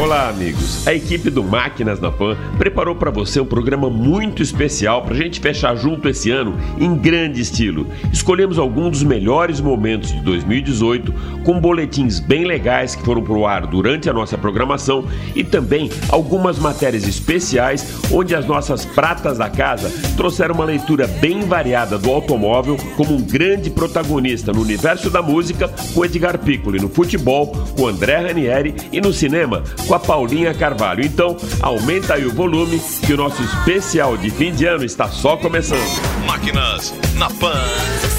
Olá, amigos. A equipe do Máquinas na Pan preparou para você um programa muito especial para a gente fechar junto esse ano em grande estilo. Escolhemos alguns dos melhores momentos de 2018 com boletins bem legais que foram para o ar durante a nossa programação e também algumas matérias especiais onde as nossas pratas da casa trouxeram uma leitura bem variada do automóvel como um grande protagonista no universo da música com Edgar Piccoli, no futebol com André Ranieri e no cinema com a Paulinha Carvalho. Então, aumenta aí o volume que o nosso especial de fim de ano está só começando. Máquinas na Pan.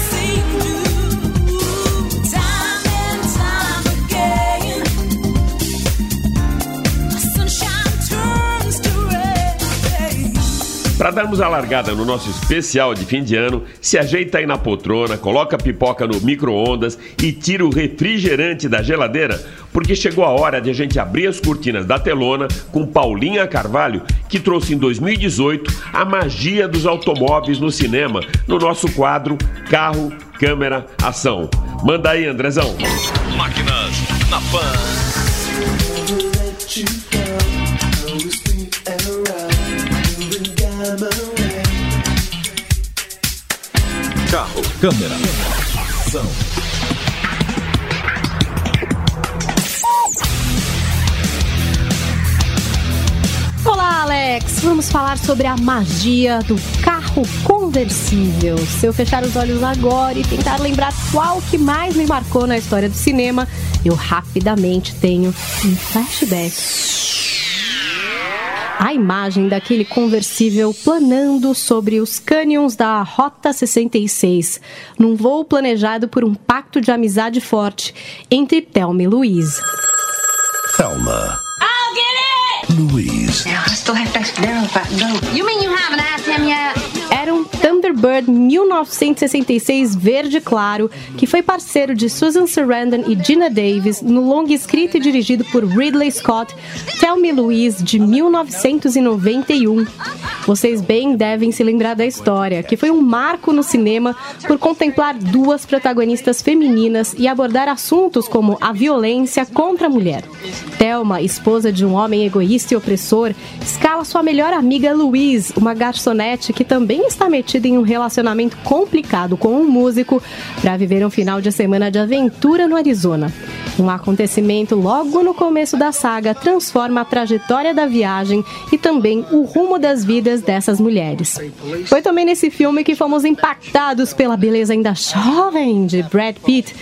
Para darmos a largada no nosso especial de fim de ano, se ajeita aí na poltrona, coloca a pipoca no micro-ondas e tira o refrigerante da geladeira, porque chegou a hora de a gente abrir as cortinas da telona com Paulinha Carvalho, que trouxe em 2018 a magia dos automóveis no cinema, no nosso quadro Carro, Câmera, Ação. Manda aí, Andrezão. Máquinas na Pan. Câmera, ação. Olá, Alex! Vamos falar sobre a magia do carro conversível. Se eu fechar os olhos agora e tentar lembrar qual que mais me marcou na história do cinema, eu rapidamente tenho um flashback. A imagem daquele conversível planando sobre os cânions da Rota 66, num voo planejado por um pacto de amizade forte entre Thelma e Louise. Thelma. I'll get it! Louise. Now, I still have to ask Daryl if I can go. You mean you haven't asked him yet? Era um Thunderbird 1966 verde claro, que foi parceiro de Susan Sarandon e Gina Davis no longa escrito e dirigido por Ridley Scott, Tell Me Louise, de 1991. Vocês bem devem se lembrar da história, que foi um marco no cinema por contemplar duas protagonistas femininas e abordar assuntos como a violência contra a mulher. Thelma, esposa de um homem egoísta e opressor, sua melhor amiga Louise, uma garçonete que também está metida em um relacionamento complicado com um músico, para viver um final de semana de aventura no Arizona. Um acontecimento logo no começo da saga transforma a trajetória da viagem e também o rumo das vidas dessas mulheres. Foi também nesse filme que fomos impactados pela beleza ainda jovem de Brad Pitt,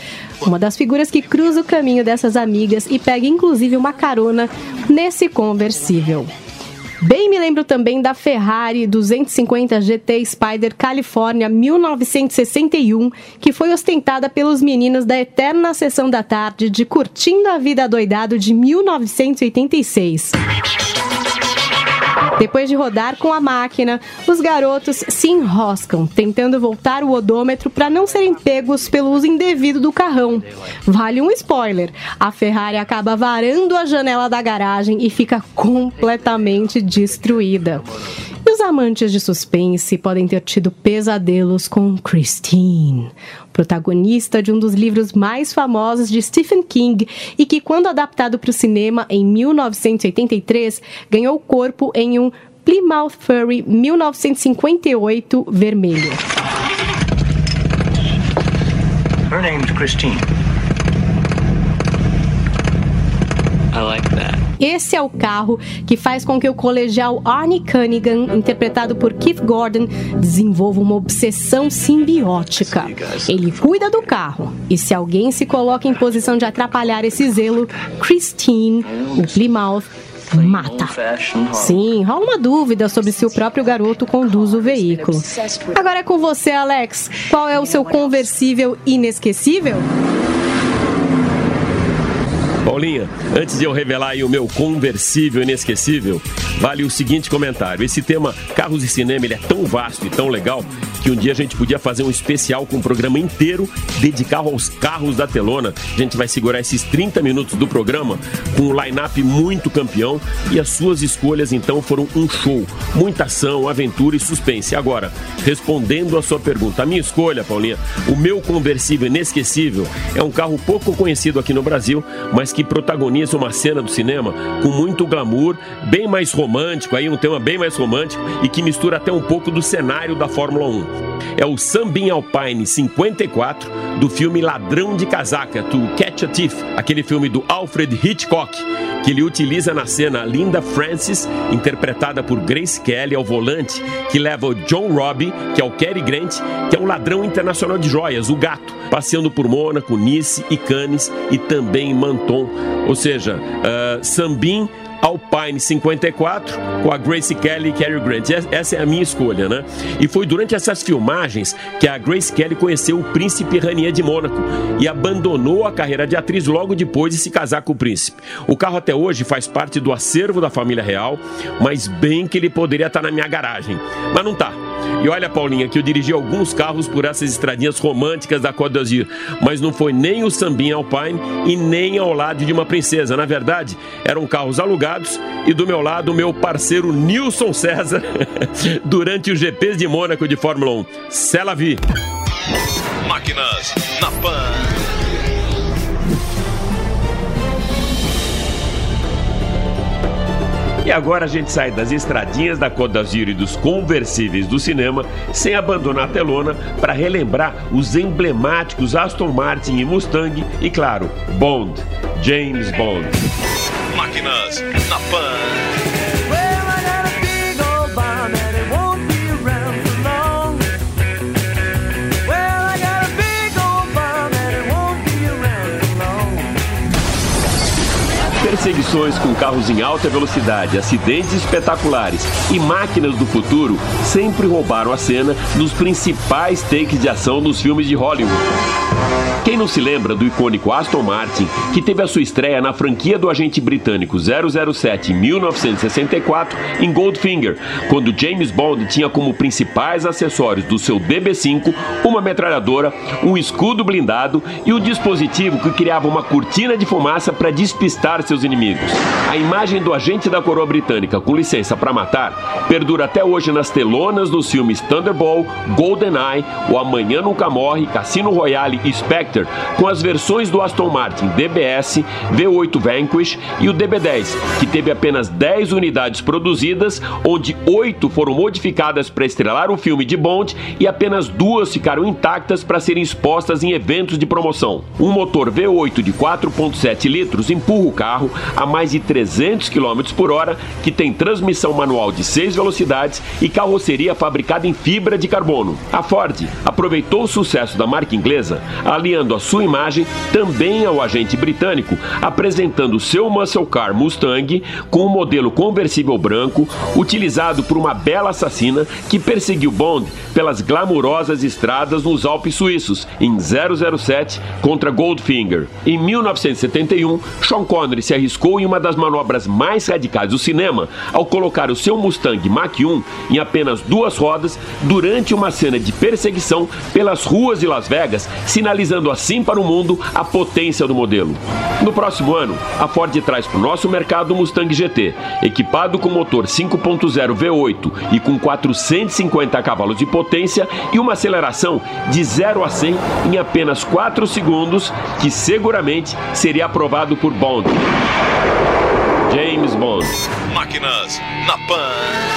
uma das figuras que cruza o caminho dessas amigas e pega inclusive uma carona nesse conversível. Bem me lembro também da Ferrari 250 GT Spider California 1961, que foi ostentada pelos meninos da eterna sessão da tarde de Curtindo a Vida Doidado de 1986. Depois de rodar com a máquina, os garotos se enroscam, tentando voltar o odômetro para não serem pegos pelo uso indevido do carrão. Vale um spoiler: a Ferrari acaba varando a janela da garagem e fica completamente destruída. E os amantes de suspense podem ter tido pesadelos com Christine, protagonista de um dos livros mais famosos de Stephen King e que, quando adaptado para o cinema em 1983, ganhou corpo em um Plymouth Fury 1958 vermelho. Her name's Christine. I like that. Esse é o carro que faz com que o colegial Arnie Cunningham, interpretado por Keith Gordon, desenvolva uma obsessão simbiótica. Ele cuida do carro e se alguém se coloca em posição de atrapalhar esse zelo, Christine, o Plymouth, mata. Sim, rola uma dúvida sobre se o próprio garoto conduz o veículo. Agora é com você, Alex. Qual é o seu conversível inesquecível? Paulinha, antes de eu revelar aí o meu conversível inesquecível, vale o seguinte comentário. Esse tema carros e cinema ele é tão vasto e tão legal que um dia a gente podia fazer um especial com um programa inteiro dedicado aos carros da telona. A gente vai segurar esses 30 minutos do programa com um line-up muito campeão e as suas escolhas então foram um show. Muita ação, aventura e suspense. Agora, respondendo a sua pergunta, a minha escolha, Paulinha, o meu conversível inesquecível é um carro pouco conhecido aqui no Brasil, mas que protagoniza uma cena do cinema com muito glamour, bem mais romântico, aí um tema bem mais romântico e que mistura até um pouco do cenário da Fórmula 1. É o Sambin Alpine 54 do filme Ladrão de Casaca, To Catch a Thief, aquele filme do Alfred Hitchcock, que ele utiliza na cena Linda Francis, interpretada por Grace Kelly ao volante, que leva o John Robbie, que é o Cary Grant, que é um ladrão internacional de joias, o gato, passeando por Mônaco, Nice e Cannes e também Manton. Ou seja, uh, Sambin Alpine 54 com a Grace Kelly e Cary Grant. Essa é a minha escolha, né? E foi durante essas filmagens que a Grace Kelly conheceu o príncipe Ranier de Mônaco e abandonou a carreira de atriz logo depois de se casar com o príncipe. O carro até hoje faz parte do acervo da família real, mas bem que ele poderia estar na minha garagem. Mas não tá. E olha, Paulinha, que eu dirigi alguns carros por essas estradinhas românticas da Côte d'Azur, mas não foi nem o Sambin Alpine e nem ao lado de uma princesa. Na verdade, eram carros alugados e do meu lado o meu parceiro Nilson César durante os GPs de Mônaco de Fórmula 1. Cela vi. Máquinas na Pan. E agora a gente sai das estradinhas da Côte d'Azur e dos conversíveis do cinema, sem abandonar a telona, para relembrar os emblemáticos Aston Martin e Mustang e, claro, Bond, James Bond. Máquinas na Pan. Perseguições com carros em alta velocidade, acidentes espetaculares e máquinas do futuro sempre roubaram a cena nos principais takes de ação dos filmes de Hollywood. Quem não se lembra do icônico Aston Martin, que teve a sua estreia na franquia do agente britânico 007 em 1964 em Goldfinger, quando James Bond tinha como principais acessórios do seu DB5 uma metralhadora, um escudo blindado e um dispositivo que criava uma cortina de fumaça para despistar seus inimigos. A imagem do agente da coroa britânica com licença para matar perdura até hoje nas telonas dos filmes Thunderball, GoldenEye, O Amanhã Nunca Morre, Cassino Royale e Spectre, com as versões do Aston Martin DBS, V8 Vanquish e o DB10, que teve apenas 10 unidades produzidas, onde 8 foram modificadas para estrelar o filme de Bond e apenas duas ficaram intactas para serem expostas em eventos de promoção. Um motor V8 de 4.7 litros empurra o carro a mais de 300 km por hora, que tem transmissão manual de 6 velocidades e carroceria fabricada em fibra de carbono. A Ford aproveitou o sucesso da marca inglesa, aliando a sua imagem também ao agente britânico, apresentando seu muscle car Mustang com um modelo conversível branco, utilizado por uma bela assassina que perseguiu Bond pelas glamurosas estradas nos Alpes suíços em 007 contra Goldfinger. Em 1971, Sean Connery se arriscou em uma das manobras mais radicais do cinema ao colocar o seu Mustang Mach-1 em apenas duas rodas durante uma cena de perseguição pelas ruas de Las Vegas, sinalizando assim para o mundo a potência do modelo. No próximo ano, a Ford traz para o nosso mercado o Mustang GT, equipado com motor 5.0 V8 e com 450 cavalos de potência e uma aceleração de 0 a 100 em apenas 4 segundos, que seguramente seria aprovado por Bond. James Bond. Máquinas na Pan.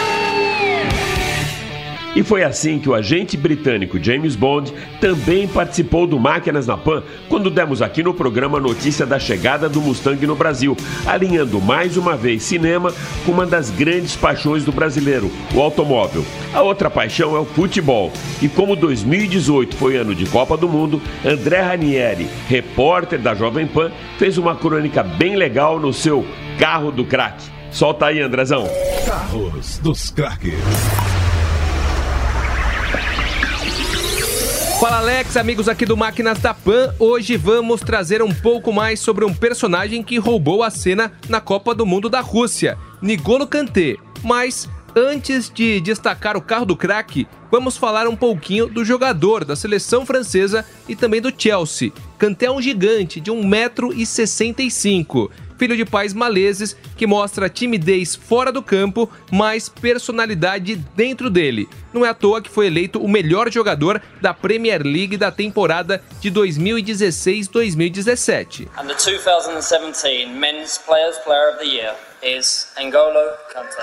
E foi assim que o agente britânico James Bond também participou do Máquinas na Pan quando demos aqui no programa notícia da chegada do Mustang no Brasil, alinhando mais uma vez cinema com uma das grandes paixões do brasileiro, o automóvel. A outra paixão é o futebol. E como 2018 foi ano de Copa do Mundo, André Ranieri, repórter da Jovem Pan, fez uma crônica bem legal no seu Carro do Crack. Solta aí, Andrezão. Carros dos Craques. Fala Alex, amigos aqui do Máquinas da Pan. Hoje vamos trazer um pouco mais sobre um personagem que roubou a cena na Copa do Mundo da Rússia, Nigolo Kanté. Mas Antes de destacar o carro do craque, vamos falar um pouquinho do jogador da seleção francesa e também do Chelsea. Kanté é um gigante de 1,65m filho de pais maleses, que mostra timidez fora do campo, mas personalidade dentro dele. Não é à toa que foi eleito o melhor jogador da Premier League da temporada de 2016-2017. And the 2017 Men's Players Player of the Year is N'Golo Kanté.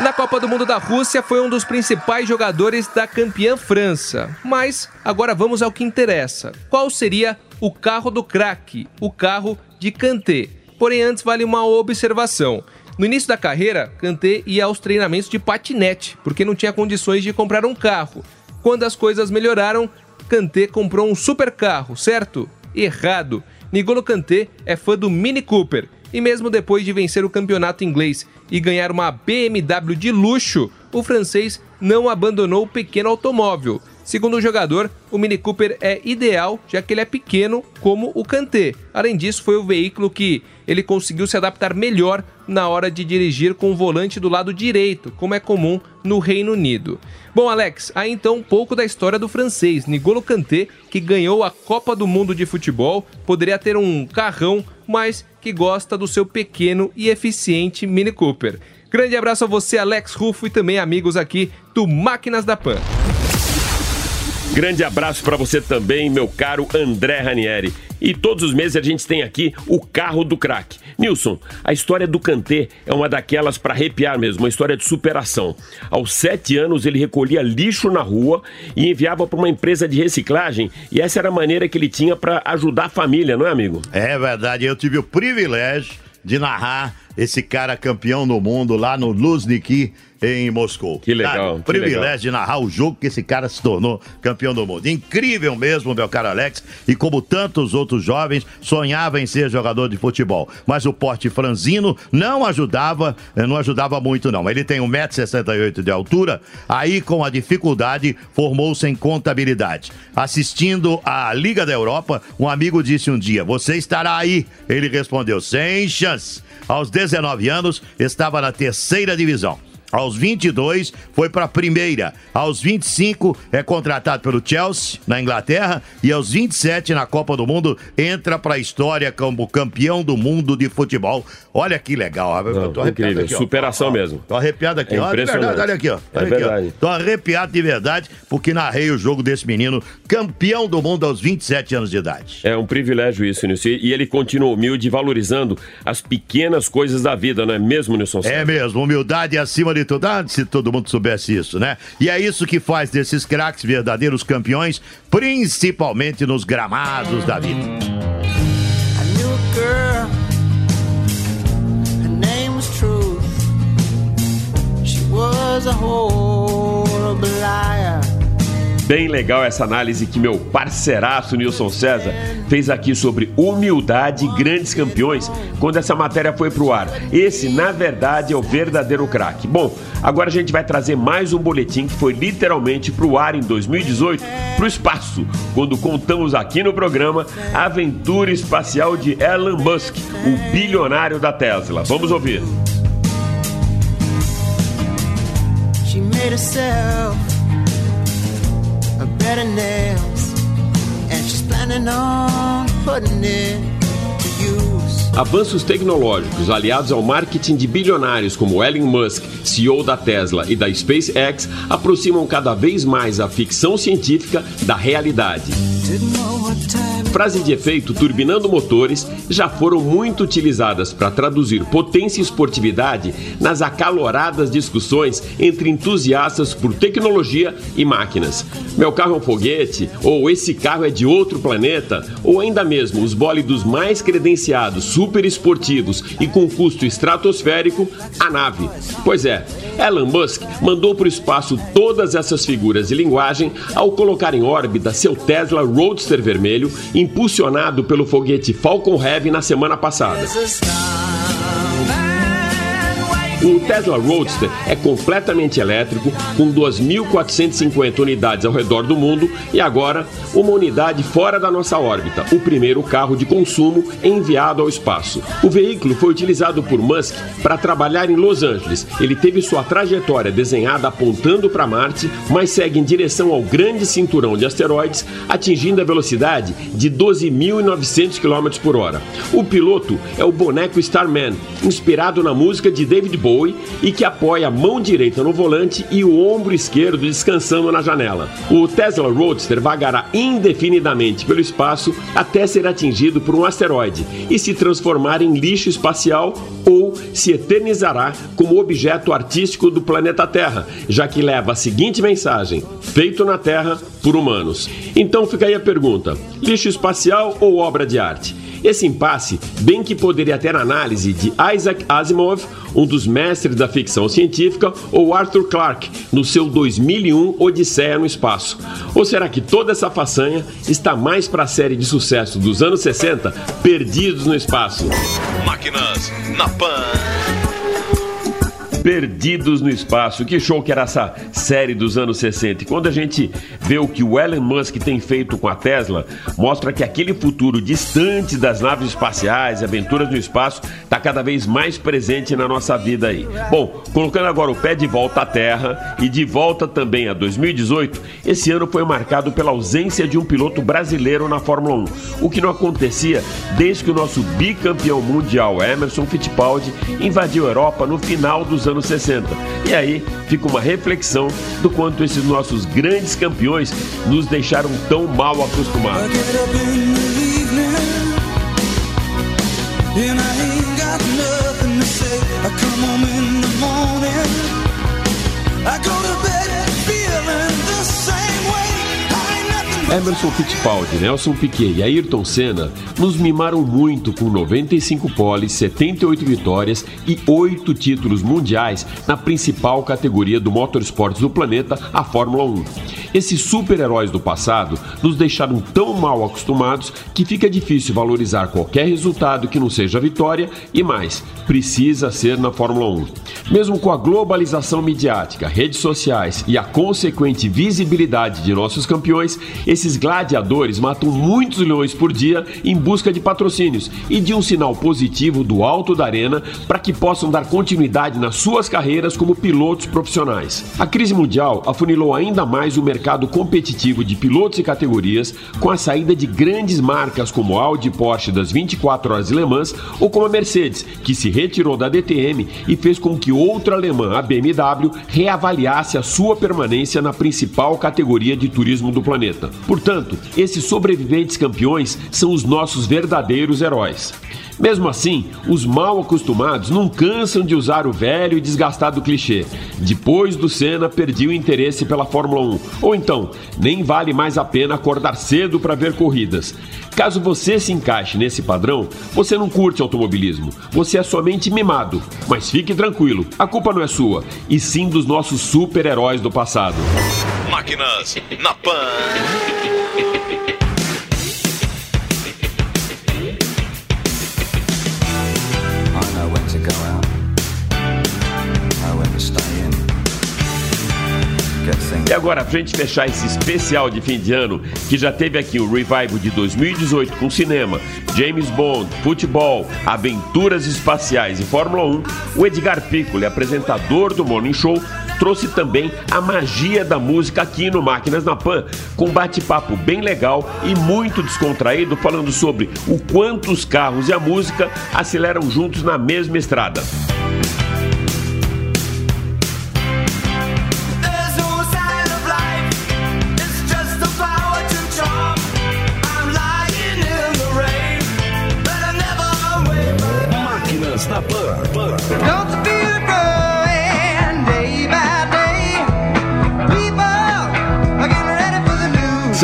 Na Copa do Mundo da Rússia foi um dos principais jogadores da campeã França. Mas agora vamos ao que interessa. Qual seria o carro do craque, o carro de Kanté? Porém, antes vale uma observação. No início da carreira, Kanté ia aos treinamentos de patinete, porque não tinha condições de comprar um carro. Quando as coisas melhoraram, Kanté comprou um super carro, certo? Errado. Nigolo Kanté é fã do Mini Cooper e mesmo depois de vencer o campeonato inglês e ganhar uma BMW de luxo, o francês não abandonou o pequeno automóvel. Segundo o jogador, o Mini Cooper é ideal, já que ele é pequeno, como o Kanté. Além disso, foi o veículo que ele conseguiu se adaptar melhor na hora de dirigir com o volante do lado direito, como é comum no Reino Unido. Bom, Alex, aí então um pouco da história do francês Nigolo Kanté, que ganhou a Copa do Mundo de Futebol, poderia ter um carrão, mas que gosta do seu pequeno e eficiente Mini Cooper. Grande abraço a você, Alex Rufo, e também amigos aqui do Máquinas da Pan. Grande abraço para você também, meu caro André Ranieri. E todos os meses a gente tem aqui o carro do craque. Nilson, a história do Cantê é uma daquelas para arrepiar mesmo, uma história de superação. Aos sete anos ele recolhia lixo na rua e enviava para uma empresa de reciclagem e essa era a maneira que ele tinha para ajudar a família, não é, amigo? É verdade, eu tive o privilégio de narrar esse cara campeão do mundo lá no Luzniki em Moscou. Que legal. Cara, que privilégio legal. de narrar o jogo que esse cara se tornou campeão do mundo. Incrível mesmo, meu caro Alex. E como tantos outros jovens, sonhava em ser jogador de futebol. Mas o porte franzino não ajudava, eh, não ajudava muito, não. Ele tem 1,68m de altura, aí com a dificuldade formou-se em contabilidade. Assistindo à Liga da Europa, um amigo disse um dia: Você estará aí. Ele respondeu: Sem chance. Aos 19 anos, estava na terceira divisão. Aos 22 foi para a primeira. Aos 25 é contratado pelo Chelsea na Inglaterra e aos 27 na Copa do Mundo entra para a história como campeão do mundo de futebol. Olha que legal. Eu tô Não, incrível, aqui, ó. superação mesmo. Tô arrepiado aqui. É ó, verdade, olha aqui, ó. É Olha aqui, ó. Tô arrepiado de verdade porque narrei o jogo desse menino, campeão do mundo aos 27 anos de idade. É um privilégio isso, Nilson. E ele continua humilde, valorizando as pequenas coisas da vida, não é mesmo, Nilson? Santos? É mesmo, humildade acima de Ah, se todo mundo soubesse isso, né? E é isso que faz desses craques verdadeiros campeões, principalmente nos gramados da vida. I Bem legal essa análise que meu parceiraço Nilson César fez aqui sobre humildade e grandes campeões quando essa matéria foi pro ar. Esse, na verdade, é o verdadeiro craque. Bom, agora a gente vai trazer mais um boletim que foi literalmente pro ar em 2018, pro espaço, quando contamos aqui no programa a aventura espacial de Elon Musk, o bilionário da Tesla. Vamos ouvir. She made herself a bed of nails, and she's planning on putting it to use. Avanços tecnológicos aliados ao marketing de bilionários como Elon Musk, CEO da Tesla e da SpaceX, aproximam cada vez mais a ficção científica da realidade. Didn't know what time Frase de efeito turbinando motores já foram muito utilizadas para traduzir potência e esportividade nas acaloradas discussões entre entusiastas por tecnologia e máquinas. Meu carro é um foguete, ou esse carro é de outro planeta, ou ainda mesmo os bólidos mais credenciados, super esportivos e com custo estratosférico, a nave. Pois é, Elon Musk mandou para o espaço todas essas figuras de linguagem ao colocar em órbita seu Tesla Roadster vermelho, impulsionado pelo foguete Falcon Heavy na semana passada. O Tesla Roadster é completamente elétrico, com 2.450 unidades ao redor do mundo e agora uma unidade fora da nossa órbita, o primeiro carro de consumo enviado ao espaço. O veículo foi utilizado por Musk para trabalhar em Los Angeles. Ele teve sua trajetória desenhada apontando para Marte, mas segue em direção ao grande cinturão de asteroides, atingindo a velocidade de 12.900 km por hora. O piloto é o boneco Starman, inspirado na música de David Bowie e que apoia a mão direita no volante e o ombro esquerdo descansando na janela. O Tesla Roadster vagará indefinidamente pelo espaço até ser atingido por um asteroide e se transformar em lixo espacial ou se eternizará como objeto artístico do planeta Terra, já que leva a seguinte mensagem: feito na Terra por humanos. Então fica aí a pergunta: lixo espacial ou obra de arte? Esse impasse, bem que poderia ter análise de Isaac Asimov, um dos mestres da ficção científica, ou Arthur Clarke, no seu 2001 Odisseia no Espaço. Ou será que toda essa façanha está mais para a série de sucesso dos anos 60, Perdidos no Espaço? Máquinas na Pan. Perdidos no Espaço. Que show que era essa série dos anos 60. E quando a gente vê o que o Elon Musk tem feito com a Tesla, mostra que aquele futuro distante das naves espaciais, aventuras no espaço, está cada vez mais presente na nossa vida aí. Bom, colocando agora o pé de volta à Terra e de volta também a 2018, esse ano foi marcado pela ausência de um piloto brasileiro na Fórmula 1, o que não acontecia desde que o nosso bicampeão mundial Emerson Fittipaldi invadiu a Europa no final dos anos 60. E aí fica uma reflexão do quanto esses nossos grandes campeões nos deixaram tão mal acostumados. I ain't got nothing Emerson Fittipaldi, Nelson Piquet e Ayrton Senna nos mimaram muito com 95 poles, 78 vitórias e 8 títulos mundiais na principal categoria do motorsport do planeta, a Fórmula 1. Esses super-heróis do passado nos deixaram tão mal acostumados que fica difícil valorizar qualquer resultado que não seja vitória e mais, precisa ser na Fórmula 1. Mesmo com a globalização midiática, redes sociais e a consequente visibilidade de nossos campeões, esses gladiadores matam muitos leões por dia em busca de patrocínios e de um sinal positivo do alto da arena para que possam dar continuidade nas suas carreiras como pilotos profissionais. A crise mundial afunilou ainda mais o mercado competitivo de pilotos e categorias com a saída de grandes marcas como Audi e Porsche das 24 horas Le Mans ou como a Mercedes, que se retirou da DTM e fez com que outra alemã, a BMW, reavaliasse a sua permanência na principal categoria de turismo do planeta. Portanto, esses sobreviventes campeões são os nossos verdadeiros heróis. Mesmo assim, os mal acostumados não cansam de usar o velho e desgastado clichê. Depois do Senna, perdi o interesse pela Fórmula 1. Ou então, nem vale mais a pena acordar cedo para ver corridas. Caso você se encaixe nesse padrão, você não curte automobilismo. Você é somente mimado. Mas fique tranquilo, a culpa não é sua, e sim dos nossos super-heróis do passado. Máquinas na Pan. E agora, pra gente fechar esse especial de fim de ano, que já teve aqui o revival de 2018 com cinema, James Bond, futebol, aventuras espaciais e Fórmula 1, o Edgar Piccoli, apresentador do Morning Show, trouxe também a magia da música aqui no Máquinas na Pan, com bate-papo bem legal e muito descontraído, falando sobre o quanto os carros e a música aceleram juntos na mesma estrada.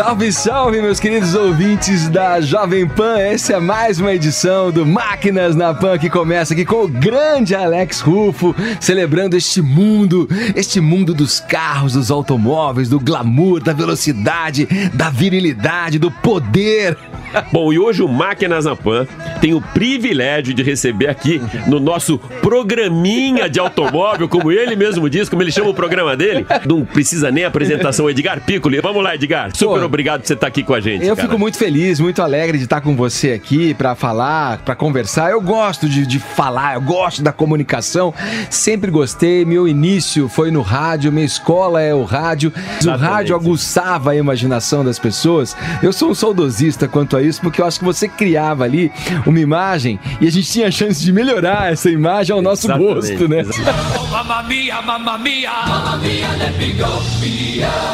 Salve, salve, meus queridos ouvintes da Jovem Pan. Essa é mais uma edição do Máquinas na Pan que começa aqui com o grande Alex Rufo, celebrando este mundo, este mundo dos carros, dos automóveis, do glamour, da velocidade, da virilidade, do poder. Bom, e hoje o Máquinas na Pan tenho o privilégio de receber aqui no nosso programinha de automóvel, como ele mesmo diz, como ele chama o programa dele. Não precisa nem apresentação, Edgar Piccoli. Vamos lá, Edgar. Super Pô, obrigado por você estar aqui com a gente. Eu cara. fico muito feliz, muito alegre de estar com você aqui pra falar, pra conversar. Eu gosto de, de falar, eu gosto da comunicação. Sempre gostei. Meu início foi no rádio, minha escola é o rádio. O rádio aguçava a imaginação das pessoas. Eu sou um saudosista quanto a isso, porque eu acho que você criava ali uma imagem e a gente tinha a chance de melhorar essa imagem ao nosso Exatamente, gosto, né? Mamma mia, mamma mia, mamma mia, let me go.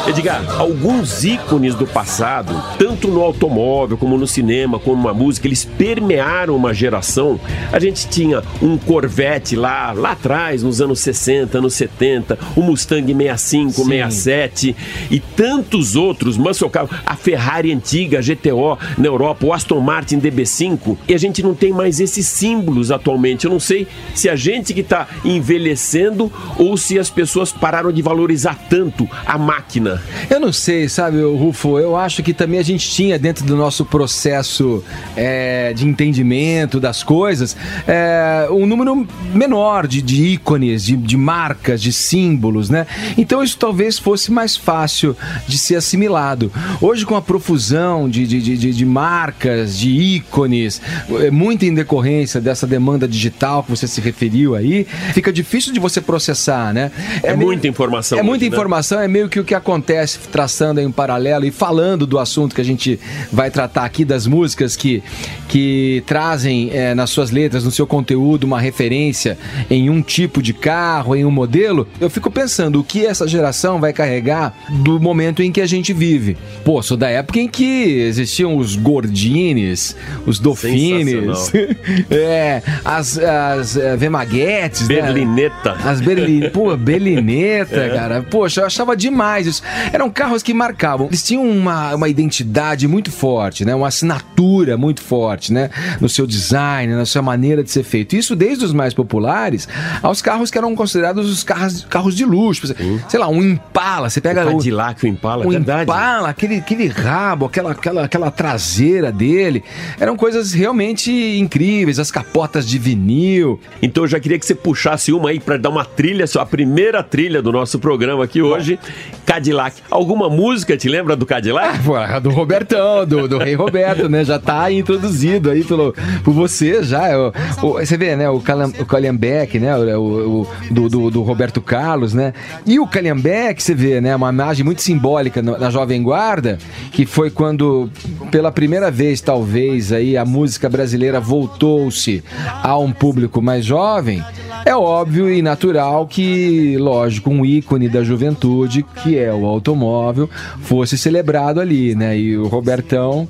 Edgar, alguns ícones do passado, tanto no automóvel, como no cinema, como na música, eles permearam uma geração. A gente tinha um Corvette lá, lá atrás, nos anos 60, anos 70, o Mustang 65, Sim. 67 e tantos outros, muscle car, a Ferrari antiga, a GTO na Europa, o Aston Martin DB5, e a gente não tem mais esses símbolos atualmente. Eu não sei se a gente que está envelhecendo ou se as pessoas pararam de valorizar tanto a máquina. Eu não sei, sabe, Rufo, eu acho que também a gente tinha dentro do nosso processo é, de entendimento das coisas é, um número menor de, de ícones, de, de marcas, de símbolos, né? Então isso talvez fosse mais fácil de ser assimilado. Hoje, com a profusão de, de, de, de- de marcas, de ícones, é, muito em decorrência dessa demanda digital que você se referiu aí, fica difícil de você processar, né? É, meio- muita informação. é muita hoje, né? informação, é meio que o que acontece, traçando aí um paralelo e falando do assunto que a gente vai tratar aqui, das músicas que, que trazem é, nas suas letras, no seu conteúdo, uma referência em um tipo de carro, em um modelo. Eu fico pensando o que essa geração vai carregar do momento em que a gente vive. Pô, sou da época em que existiam os Gordines, os Dolphines, é, as, as é, Vemaguetes, né? Berlineta. As Berlin... Pô, Berlineta, cara. Poxa, eu achava demais isso. Eram carros que marcavam. Eles tinham uma, uma identidade muito forte, né? Uma assinatura muito forte, né? No seu design, na sua maneira de ser feito. Isso desde os mais populares aos carros que eram considerados os carros, carros de luxo. Sei lá, um Impala. Você pega O o, Cadillac, o Impala, um verdade. Impala, aquele, aquele rabo, aquela, aquela, aquela traseira dele. Eram coisas realmente incríveis. As capotas de vinil. Então eu já queria que você puxasse uma aí pra dar uma trilha, a primeira trilha do nosso programa aqui hoje, Cadillac. Alguma música te lembra do Cadillac? Pô, a do Robertão, do, do Rei Roberto, né? Já tá introduzido aí pelo, por você já. O, o- você vê, né? O, Calam, o Calhambeck, né? O, o- o- do, do, do Roberto Carlos, né? E o Calhambeck, você vê, né? Uma imagem muito simbólica na Jovem Guarda, que foi quando, pela primeira vez, talvez, aí a música brasileira voltou-se a um público mais jovem. É óbvio e natural que, lógico, um ícone da juventude, que é o automóvel, fosse celebrado ali, né? E o Robertão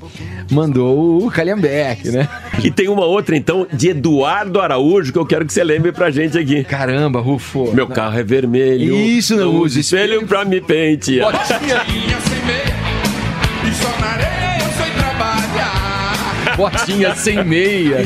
mandou o Calhambeck, né? E tem uma outra, então, de Eduardo Araújo, que eu quero que você lembre pra gente aqui. Caramba, Rufo. Meu carro é vermelho. Isso, não usa espelho pra me pentear. Botinha, sem botinha sem meia.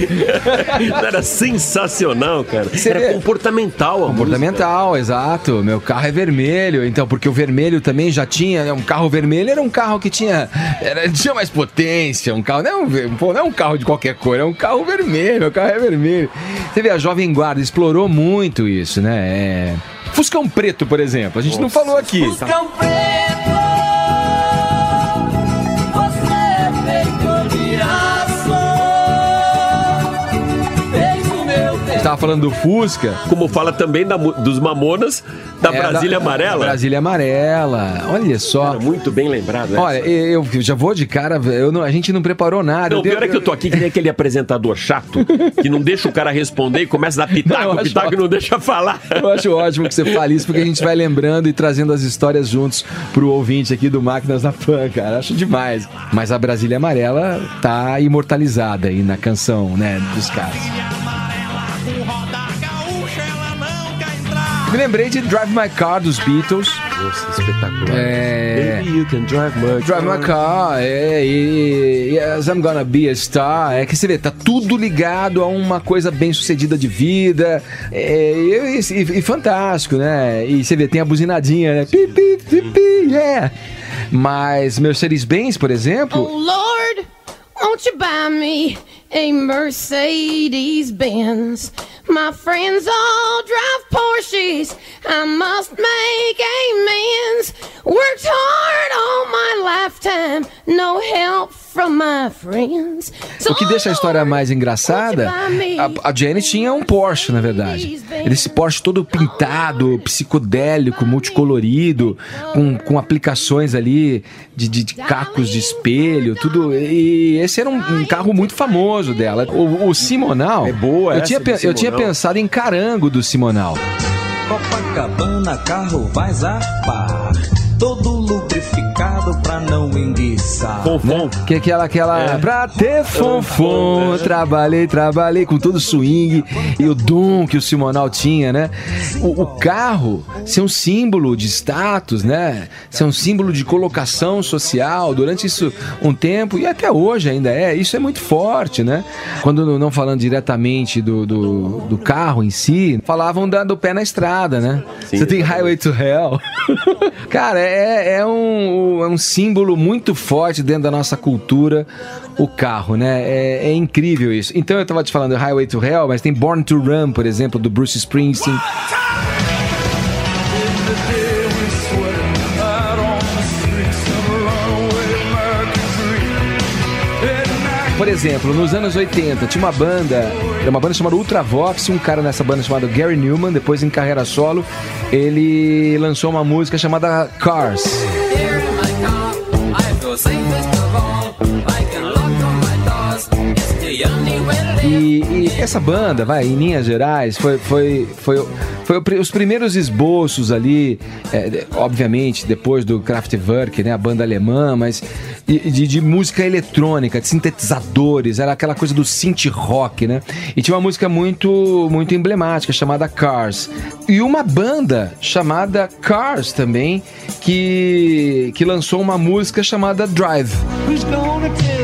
Era sensacional, cara. Você Era comportamental a Comportamental, exato. Meu carro é vermelho, então, porque o vermelho também já tinha, né? Um carro vermelho era um carro que tinha, era, tinha mais potência. Um carro, não é um, não é um carro de qualquer cor, é um carro vermelho, meu carro é vermelho. Você vê, a Jovem Guarda explorou muito isso, né? É... Fuscão Preto, por exemplo, a gente não falou aqui. Fuscão preto, gente tava falando do Fusca. Como fala também da dos Mamonas, da É, Brasília da- Amarela. Brasília Amarela. Olha só. Muito bem lembrado. né? Olha, eu eu já vou de cara, eu não- a gente não preparou nada. Não, Eu o pior dei- é que eu tô aqui que nem aquele apresentador chato que não deixa o cara responder e começa a dar Não, pitaco, acho pitaco e não deixa falar. Eu acho ótimo que você fale isso, porque a gente vai lembrando e trazendo as histórias juntos pro ouvinte aqui do Máquinas da Pan, cara. Acho demais. Mas a Brasília Amarela tá imortalizada aí na canção, né, dos caras. Me lembrei de Drive My Car dos Beatles. Nossa, espetacular. É. Baby, you can drive my Drive my car, é, e, yes, I'm gonna be a star. É que você vê, tá tudo ligado a uma coisa bem sucedida de vida. É, e, e- e fantástico, né? E você vê, tem a buzinadinha, né? Pi, pi, pi, pi, yeah. Mas Mercedes-Benz, por exemplo, Lord, oh Won't you buy me a Mercedes Benz? My friends all drive Porsches. I must make amends. Worked hard all my lifetime. No help. O que deixa a história mais engraçada, a, a Janet tinha um Porsche, na verdade. Esse Porsche todo pintado, psicodélico, multicolorido, com, com aplicações ali de, de, de cacos de espelho, tudo. E esse era um, um carro muito famoso dela. O, o Simonal. É boa, eu tinha, pe- eu tinha Simonal. pensado em carango do Simonal. Copacabana, carro vai zapar. Todo lubrificado pra não enguiçar. Né? Que aquela, aquela. Pra ter fonfon, trabalhei, trabalhei com todo o swing e o dom que o Simonal tinha, né? O, o carro ser um símbolo de status, né? Ser um símbolo de colocação social durante isso um tempo e até hoje ainda é. Isso é muito forte, né? Quando não falando diretamente do, do, do carro em si, falavam da- do pé na estrada, né? Você tem Highway to Hell. Cara, é, é, um, é um símbolo muito forte dentro da nossa cultura, o carro, né? É, é incrível isso. Então eu tava te falando Highway to Hell, mas tem Born to Run, por exemplo, do Bruce Springsteen. Exemplo, nos anos 80 tinha uma banda, era uma banda chamada Ultravox, um cara nessa banda chamado Gary Newman, depois em carreira solo, ele lançou uma música chamada Cars. E, e essa banda, vai, em linhas gerais, foi, foi, foi, foi os primeiros esboços ali, é, obviamente, depois do Kraftwerk, né, a banda alemã, mas de, de- música eletrônica, de sintetizadores, era aquela coisa do synth rock, né? E tinha uma música muito, muito emblemática chamada Cars. E uma banda chamada Cars também, que, que lançou uma música chamada Drive. Who's gonna tell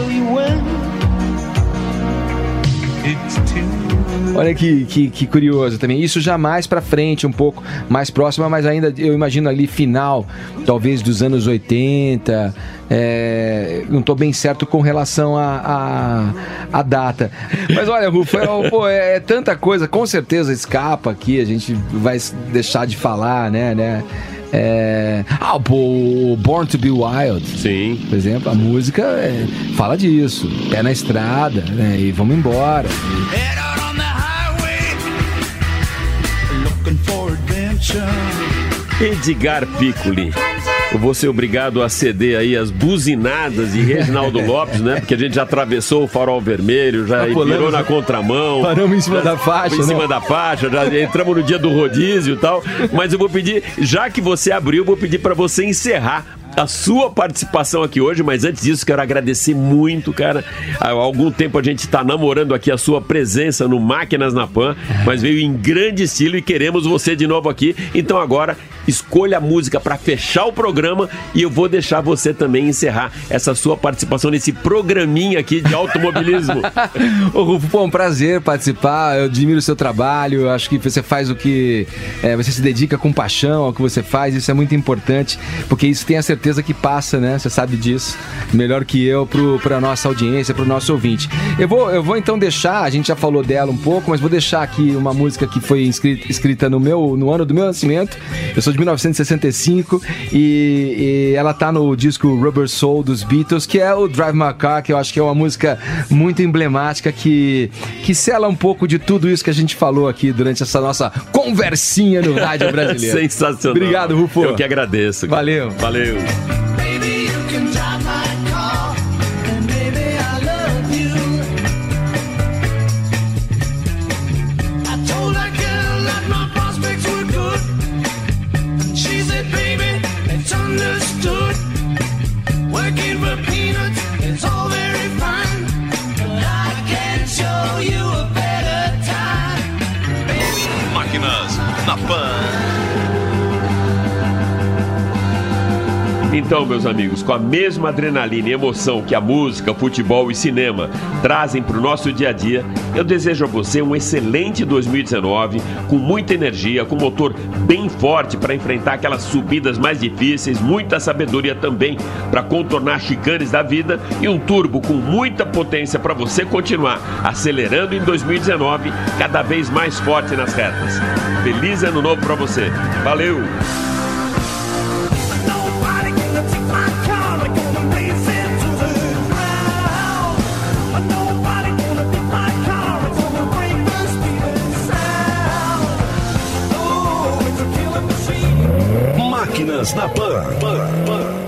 Olha que, que, que curioso também. Isso já mais pra frente, um pouco mais próxima, mas ainda eu imagino ali final, talvez dos anos 80. é, não tô bem certo com relação à a, a, data. Mas olha, Rufo, é, pô, é, é tanta coisa, com certeza escapa aqui, a gente vai deixar de falar, né, né? É... Ah, o Born to Be Wild. Sim. Por exemplo, a música é, fala disso. Pé na estrada, né? E vamos embora. head Edgar Piccoli. Eu vou ser obrigado a ceder aí as buzinadas de Reginaldo Lopes, né? Porque a gente já atravessou o farol vermelho, já Já virou na contramão. Paramos em cima já- da faixa, Em cima da faixa, já entramos no dia do rodízio e tal. Mas eu vou pedir, já que você abriu, eu vou pedir para você encerrar a sua participação aqui hoje, mas antes disso quero agradecer muito, cara. Há algum tempo a gente está namorando aqui a sua presença no Máquinas na Pan, mas veio em grande estilo e queremos você de novo aqui. Então agora escolha a música para fechar o programa e eu vou deixar você também encerrar essa sua participação nesse programinha aqui de automobilismo. Ô Rufo, pô, um prazer participar. Eu admiro o seu trabalho. Eu acho que você faz o que. é, você se dedica com paixão ao que você faz. Isso é muito importante, porque isso tem a certeza que passa, né? Você sabe disso. Melhor que eu pro, pra nossa audiência, pro nosso ouvinte. Eu vou, eu vou então deixar, a gente já falou dela um pouco, mas vou deixar aqui uma música que foi escrita, escrita no, meu, no ano do meu nascimento. Eu sou de 1965 e, e ela tá no disco Rubber Soul dos Beatles, que é o Drive My Car, que eu acho que é uma música muito emblemática que, que sela um pouco de tudo isso que a gente falou aqui durante essa nossa conversinha no rádio brasileiro. Sensacional. Obrigado, Rufo. Eu que agradeço. cara. Valeu. Valeu. Na Pan. Então, meus amigos, com a mesma adrenalina e emoção que a música, futebol e cinema trazem para o nosso dia a dia, eu desejo a você um excelente 2019, com muita energia, com motor bem forte para enfrentar aquelas subidas mais difíceis, muita sabedoria também para contornar chicanes da vida e um turbo com muita potência para você continuar acelerando em 2019, cada vez mais forte nas retas. Feliz ano novo para você. Valeu! Na Pan. Pan, Pan.